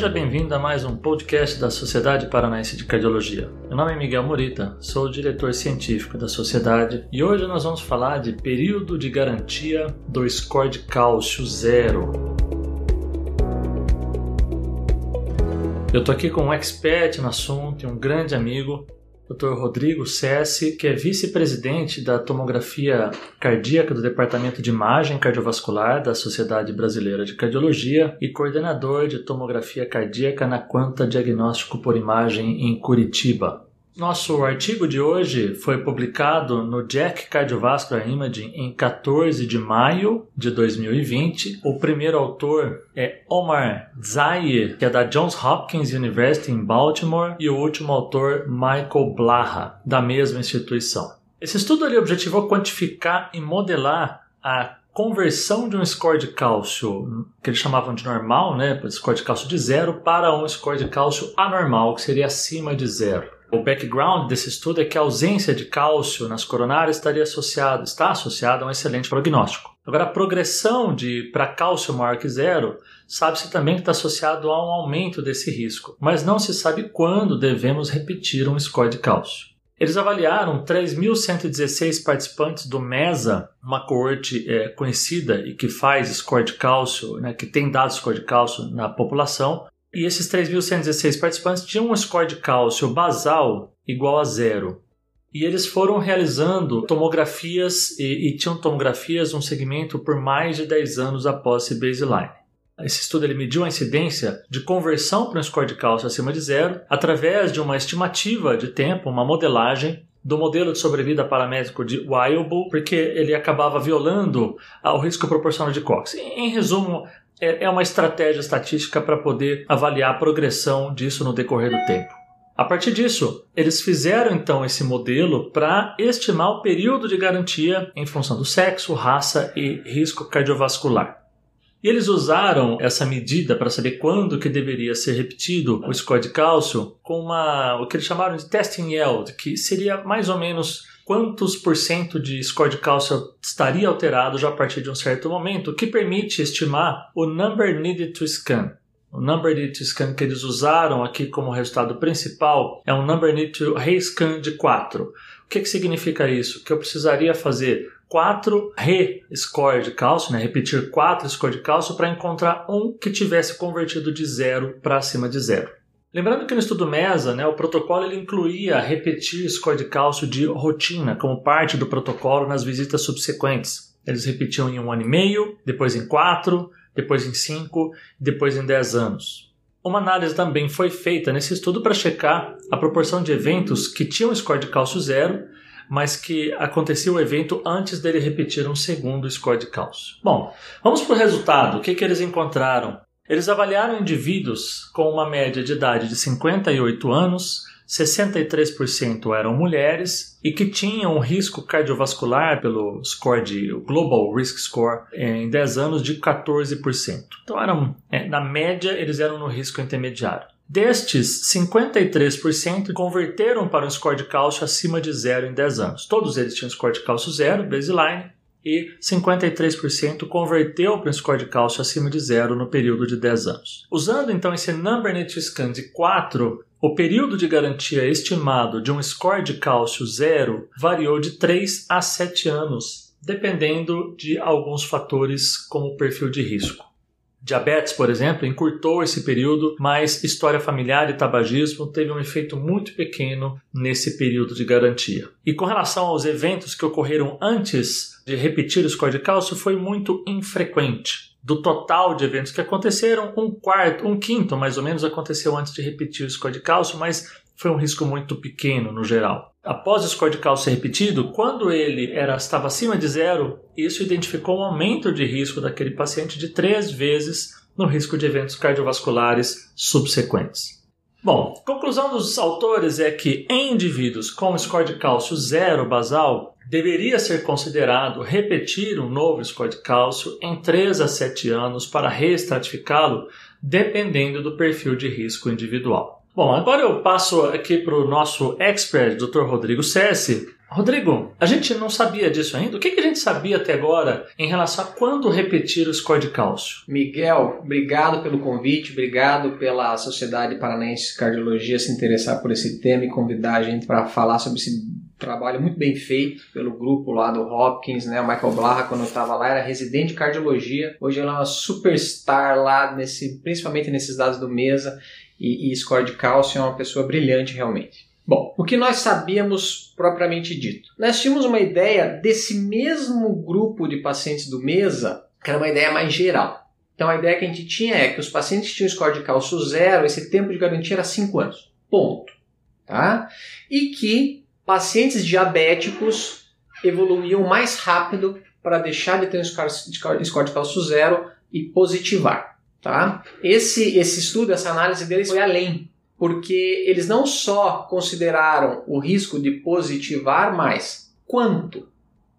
Seja bem-vindo a mais um podcast da Sociedade Paranaense de Cardiologia. Meu nome é Miguel Morita, sou o diretor científico da sociedade e hoje nós vamos falar de período de garantia do score de cálcio zero. Eu tô aqui com um expert no assunto um grande amigo, Dr. Rodrigo Sessi, que é vice-presidente da tomografia cardíaca do Departamento de Imagem Cardiovascular da Sociedade Brasileira de Cardiologia e coordenador de tomografia cardíaca na Quanta Diagnóstico por Imagem em Curitiba. Nosso artigo de hoje foi publicado no Jack Cardiovascular Imaging em 14 de maio de 2020. O primeiro autor é Omar Zayer, que é da Johns Hopkins University em Baltimore, e o último autor Michael Blaha, da mesma instituição. Esse estudo ali objetivou quantificar e modelar a conversão de um score de cálcio que eles chamavam de normal, né, score de cálcio de zero, para um score de cálcio anormal, que seria acima de zero. O background desse estudo é que a ausência de cálcio nas coronárias estaria associado, está associada a um excelente prognóstico. Agora, a progressão de para cálcio maior que zero sabe-se também que está associado a um aumento desse risco, mas não se sabe quando devemos repetir um score de cálcio. Eles avaliaram 3.116 participantes do MESA, uma coorte é, conhecida e que faz score de cálcio, né, que tem dado score de cálcio na população, e esses 3.116 participantes tinham um score de cálcio basal igual a zero. E eles foram realizando tomografias e, e tinham tomografias um segmento por mais de 10 anos após esse baseline. Esse estudo ele mediu a incidência de conversão para um score de cálcio acima de zero através de uma estimativa de tempo, uma modelagem do modelo de sobrevida paramétrico de Weibull, porque ele acabava violando o risco proporcional de Cox. Em resumo, é, é uma estratégia estatística para poder avaliar a progressão disso no decorrer do tempo. A partir disso, eles fizeram então esse modelo para estimar o período de garantia em função do sexo, raça e risco cardiovascular. E eles usaram essa medida para saber quando que deveria ser repetido o score de cálcio com uma, o que eles chamaram de testing yield, que seria mais ou menos quantos por cento de score de cálcio estaria alterado já a partir de um certo momento, que permite estimar o number needed to scan. O number needed to scan que eles usaram aqui como resultado principal é um number needed to rescan de 4. O que, que significa isso? Que eu precisaria fazer 4 re-score de cálcio, né? repetir 4 score de cálcio para encontrar um que tivesse convertido de 0 para acima de 0. Lembrando que no estudo MESA, né, o protocolo ele incluía repetir score de cálcio de rotina como parte do protocolo nas visitas subsequentes. Eles repetiam em um ano e meio, depois em quatro, depois em cinco, depois em dez anos. Uma análise também foi feita nesse estudo para checar a proporção de eventos que tinham score de cálcio zero, mas que acontecia o evento antes dele repetir um segundo score de cálcio. Bom, vamos para o resultado. O que, que eles encontraram? Eles avaliaram indivíduos com uma média de idade de 58 anos, 63% eram mulheres e que tinham um risco cardiovascular pelo score de Global Risk Score em 10 anos de 14%. Então eram, é, na média eles eram no risco intermediário. Destes, 53% converteram para um score de cálcio acima de zero em 10 anos. Todos eles tinham score de cálcio zero, baseline, e 53% converteu um score de cálcio acima de zero no período de 10 anos. Usando então esse Number Net Scan de 4, o período de garantia estimado de um score de cálcio zero variou de 3 a 7 anos, dependendo de alguns fatores como o perfil de risco. Diabetes, por exemplo, encurtou esse período, mas história familiar e tabagismo teve um efeito muito pequeno nesse período de garantia. E com relação aos eventos que ocorreram antes de repetir o score de cálcio, foi muito infrequente. Do total de eventos que aconteceram, um quarto, um quinto mais ou menos aconteceu antes de repetir o score de cálcio, mas foi um risco muito pequeno no geral. Após o score de cálcio ser repetido, quando ele era, estava acima de zero, isso identificou um aumento de risco daquele paciente de três vezes no risco de eventos cardiovasculares subsequentes. Bom, conclusão dos autores é que em indivíduos com score de cálcio zero basal, deveria ser considerado repetir um novo score de cálcio em 3 a 7 anos para reestratificá-lo, dependendo do perfil de risco individual. Bom, agora eu passo aqui para o nosso expert, Dr. Rodrigo Sessi, Rodrigo, a gente não sabia disso ainda. O que, que a gente sabia até agora em relação a quando repetir o score de cálcio? Miguel, obrigado pelo convite, obrigado pela Sociedade Paranaense de Cardiologia se interessar por esse tema e convidar a gente para falar sobre esse trabalho muito bem feito pelo grupo lá do Hopkins, né? O Michael Blaha, quando eu estava lá, era residente de cardiologia. Hoje ela é uma superstar lá, nesse, principalmente nesses dados do mesa. E, e score de cálcio é uma pessoa brilhante realmente. Bom, o que nós sabíamos propriamente dito? Nós tínhamos uma ideia desse mesmo grupo de pacientes do mesa, que era uma ideia mais geral. Então a ideia que a gente tinha é que os pacientes que tinham score de cálcio zero, esse tempo de garantia era 5 anos. Ponto. Tá? E que pacientes diabéticos evoluíam mais rápido para deixar de ter um score de cálcio zero e positivar. Tá? Esse, esse estudo, essa análise deles foi além, porque eles não só consideraram o risco de positivar, mas quanto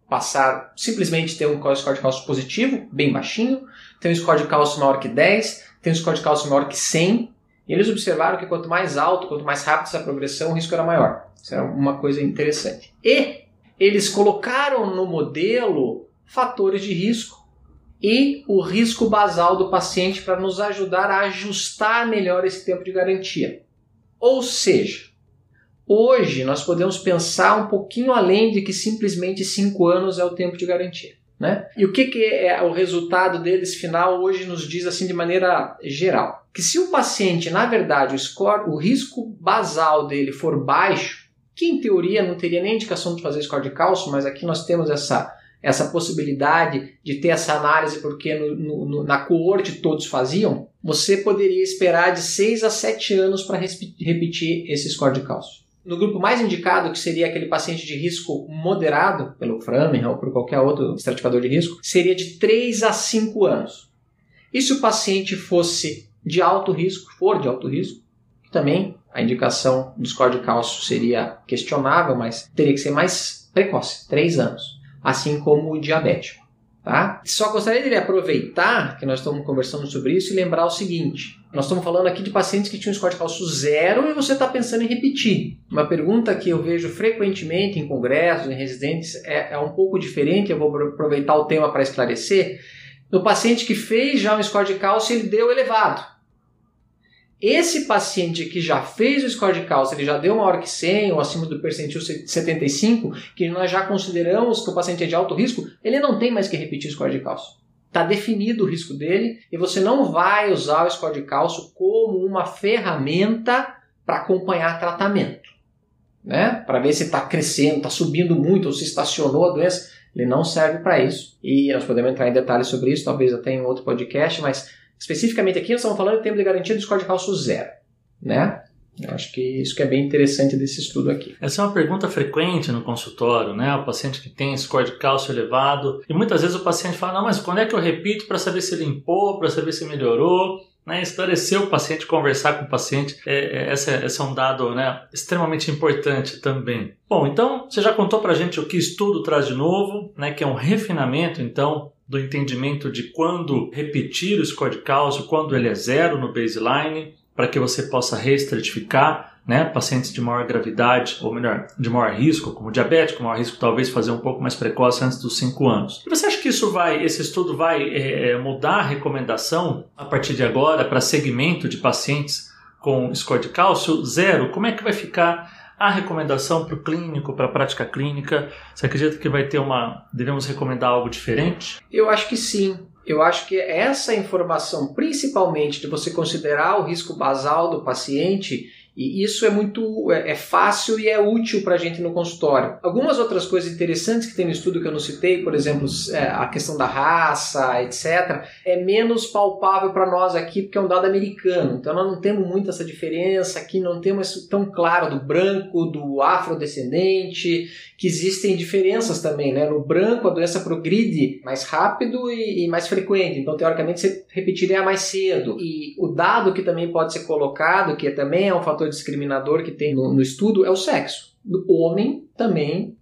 passar simplesmente ter um score de cálcio positivo, bem baixinho, ter um score de cálcio maior que 10, ter um score de cálcio maior que 100, e eles observaram que quanto mais alto, quanto mais rápido essa progressão, o risco era maior. Isso é uma coisa interessante. E eles colocaram no modelo fatores de risco e o risco basal do paciente para nos ajudar a ajustar melhor esse tempo de garantia. Ou seja, hoje nós podemos pensar um pouquinho além de que simplesmente 5 anos é o tempo de garantia. Né? E o que, que é o resultado deles final hoje nos diz assim de maneira geral? Que se o paciente, na verdade, o score, o risco basal dele for baixo, que em teoria não teria nem indicação de fazer score de cálcio, mas aqui nós temos essa, essa possibilidade de ter essa análise porque no, no, na coorte todos faziam, você poderia esperar de 6 a 7 anos para repetir esse score de cálcio. No grupo mais indicado, que seria aquele paciente de risco moderado, pelo Framingham ou por qualquer outro estratificador de risco, seria de 3 a 5 anos. E se o paciente fosse de alto risco, for de alto risco, também a indicação do score de cálcio seria questionável, mas teria que ser mais precoce, 3 anos, assim como o diabético. Tá? Só gostaria de aproveitar que nós estamos conversando sobre isso e lembrar o seguinte: nós estamos falando aqui de pacientes que tinham score de cálcio zero e você está pensando em repetir. Uma pergunta que eu vejo frequentemente em congressos, em residentes, é, é um pouco diferente. Eu vou aproveitar o tema para esclarecer. No paciente que fez já um score de cálcio, ele deu elevado. Esse paciente que já fez o score de cálcio, ele já deu maior que 100 ou acima do percentil 75, que nós já consideramos que o paciente é de alto risco, ele não tem mais que repetir o score de cálcio. Está definido o risco dele e você não vai usar o score de cálcio como uma ferramenta para acompanhar tratamento. Né? Para ver se está crescendo, está subindo muito ou se estacionou a doença. Ele não serve para isso. E nós podemos entrar em detalhes sobre isso, talvez até em outro podcast, mas Especificamente aqui, nós estamos falando de tempo de garantia do score de cálcio zero, né? Eu acho que isso que é bem interessante desse estudo aqui. Essa é uma pergunta frequente no consultório, né? O paciente que tem score de cálcio elevado. E muitas vezes o paciente fala, não, mas quando é que eu repito para saber se limpou, para saber se melhorou? Né, esclarecer o paciente, conversar com o paciente, é, é, esse, é, esse é um dado né, extremamente importante também. Bom, então você já contou para a gente o que estudo traz de novo, né, que é um refinamento então do entendimento de quando repetir o score de cálcio, quando ele é zero no baseline, para que você possa reestratificar né, pacientes de maior gravidade, ou melhor, de maior risco, como diabético, maior risco talvez fazer um pouco mais precoce antes dos 5 anos. E você acha que isso vai, esse estudo vai é, é, mudar a recomendação a partir de agora para segmento de pacientes com score de cálcio zero? Como é que vai ficar a recomendação para o clínico, para a prática clínica? Você acredita que vai ter uma. devemos recomendar algo diferente? Eu acho que sim. Eu acho que essa informação, principalmente de você considerar o risco basal do paciente, e isso é muito é, é fácil e é útil para a gente no consultório. Algumas outras coisas interessantes que tem no estudo que eu não citei, por exemplo, é, a questão da raça, etc., é menos palpável para nós aqui porque é um dado americano. Então nós não temos muito essa diferença aqui, não temos isso tão claro do branco, do afrodescendente, que existem diferenças também. Né? No branco a doença progride mais rápido e, e mais frequente, então teoricamente você repetiria mais cedo. E o dado que também pode ser colocado, que também é um fator fator discriminador que tem no, no estudo é o sexo. O homem também,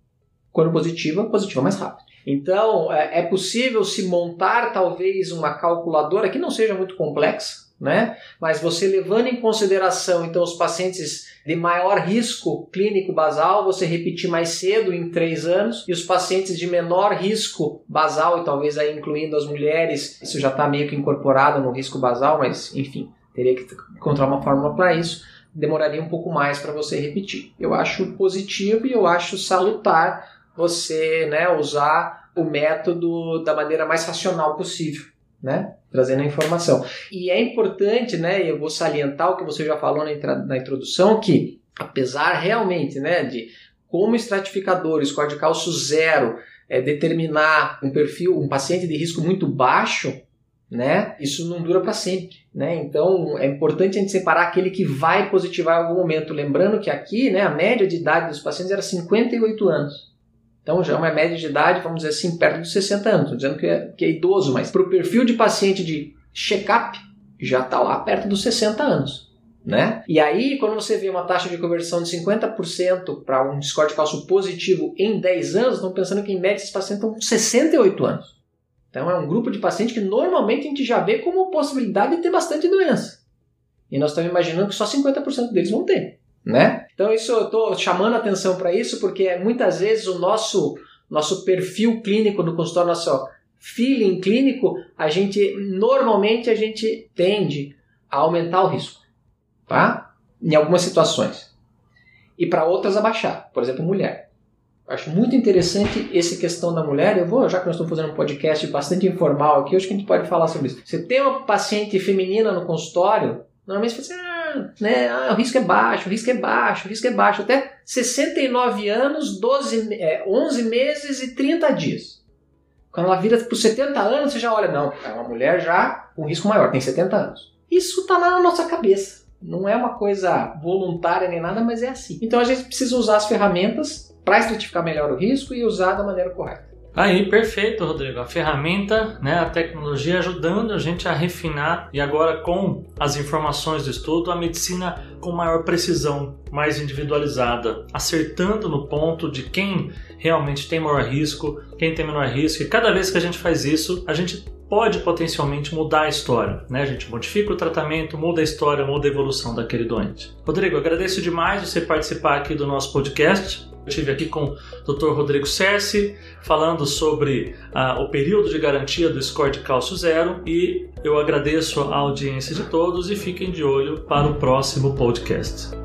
quando positiva, positiva mais rápido. Então, é, é possível se montar talvez uma calculadora que não seja muito complexa, né? Mas você levando em consideração então os pacientes de maior risco clínico basal, você repetir mais cedo em três anos, e os pacientes de menor risco basal, e talvez aí incluindo as mulheres, isso já está meio que incorporado no risco basal, mas enfim, teria que encontrar uma fórmula para isso, demoraria um pouco mais para você repetir. Eu acho positivo e eu acho salutar você né, usar o método da maneira mais racional possível. Né? Trazendo a informação. E é importante, né? Eu vou salientar o que você já falou na, na introdução, que apesar realmente né, de como estratificador, score de cálcio zero, é, determinar um perfil, um paciente de risco muito baixo, né? Isso não dura para sempre, né? Então é importante a gente separar aquele que vai positivar em algum momento, lembrando que aqui, né, a média de idade dos pacientes era 58 anos. Então já é uma média de idade, vamos dizer assim, perto dos 60 anos. Dizendo que é, que é idoso, mas para o perfil de paciente de check-up, já está lá perto dos 60 anos. Né? E aí, quando você vê uma taxa de conversão de 50% para um score de cálcio positivo em 10 anos, estão pensando que em média esses pacientes estão com 68 anos. Então é um grupo de pacientes que normalmente a gente já vê como possibilidade de ter bastante doença. E nós estamos imaginando que só 50% deles vão ter né? Então isso eu estou chamando atenção para isso porque muitas vezes o nosso nosso perfil clínico no consultório, nosso feeling clínico, a gente normalmente a gente tende a aumentar o risco, tá? Em algumas situações. E para outras abaixar, por exemplo, mulher. Acho muito interessante essa questão da mulher. Eu vou, já que nós estamos fazendo um podcast bastante informal aqui, acho que a gente pode falar sobre isso. Você tem uma paciente feminina no consultório, normalmente você fala assim, né, ah, o risco é baixo, o risco é baixo, o risco é baixo, até 69 anos, 12, é, 11 meses e 30 dias. Quando ela vira para 70 anos, você já olha, não, é uma mulher já com risco maior, tem 70 anos. Isso está lá na nossa cabeça. Não é uma coisa voluntária nem nada, mas é assim. Então a gente precisa usar as ferramentas para estratificar melhor o risco e usar da maneira correta. Aí, perfeito, Rodrigo. A ferramenta, né, a tecnologia ajudando a gente a refinar e agora com as informações do estudo, a medicina com maior precisão, mais individualizada, acertando no ponto de quem realmente tem maior risco, quem tem menor risco. E cada vez que a gente faz isso, a gente pode potencialmente mudar a história, né? A gente modifica o tratamento, muda a história, muda a evolução daquele doente. Rodrigo, agradeço demais você participar aqui do nosso podcast. Eu estive aqui com o Dr. Rodrigo Cerci falando sobre ah, o período de garantia do score de cálcio zero e eu agradeço a audiência de todos e fiquem de olho para o próximo podcast.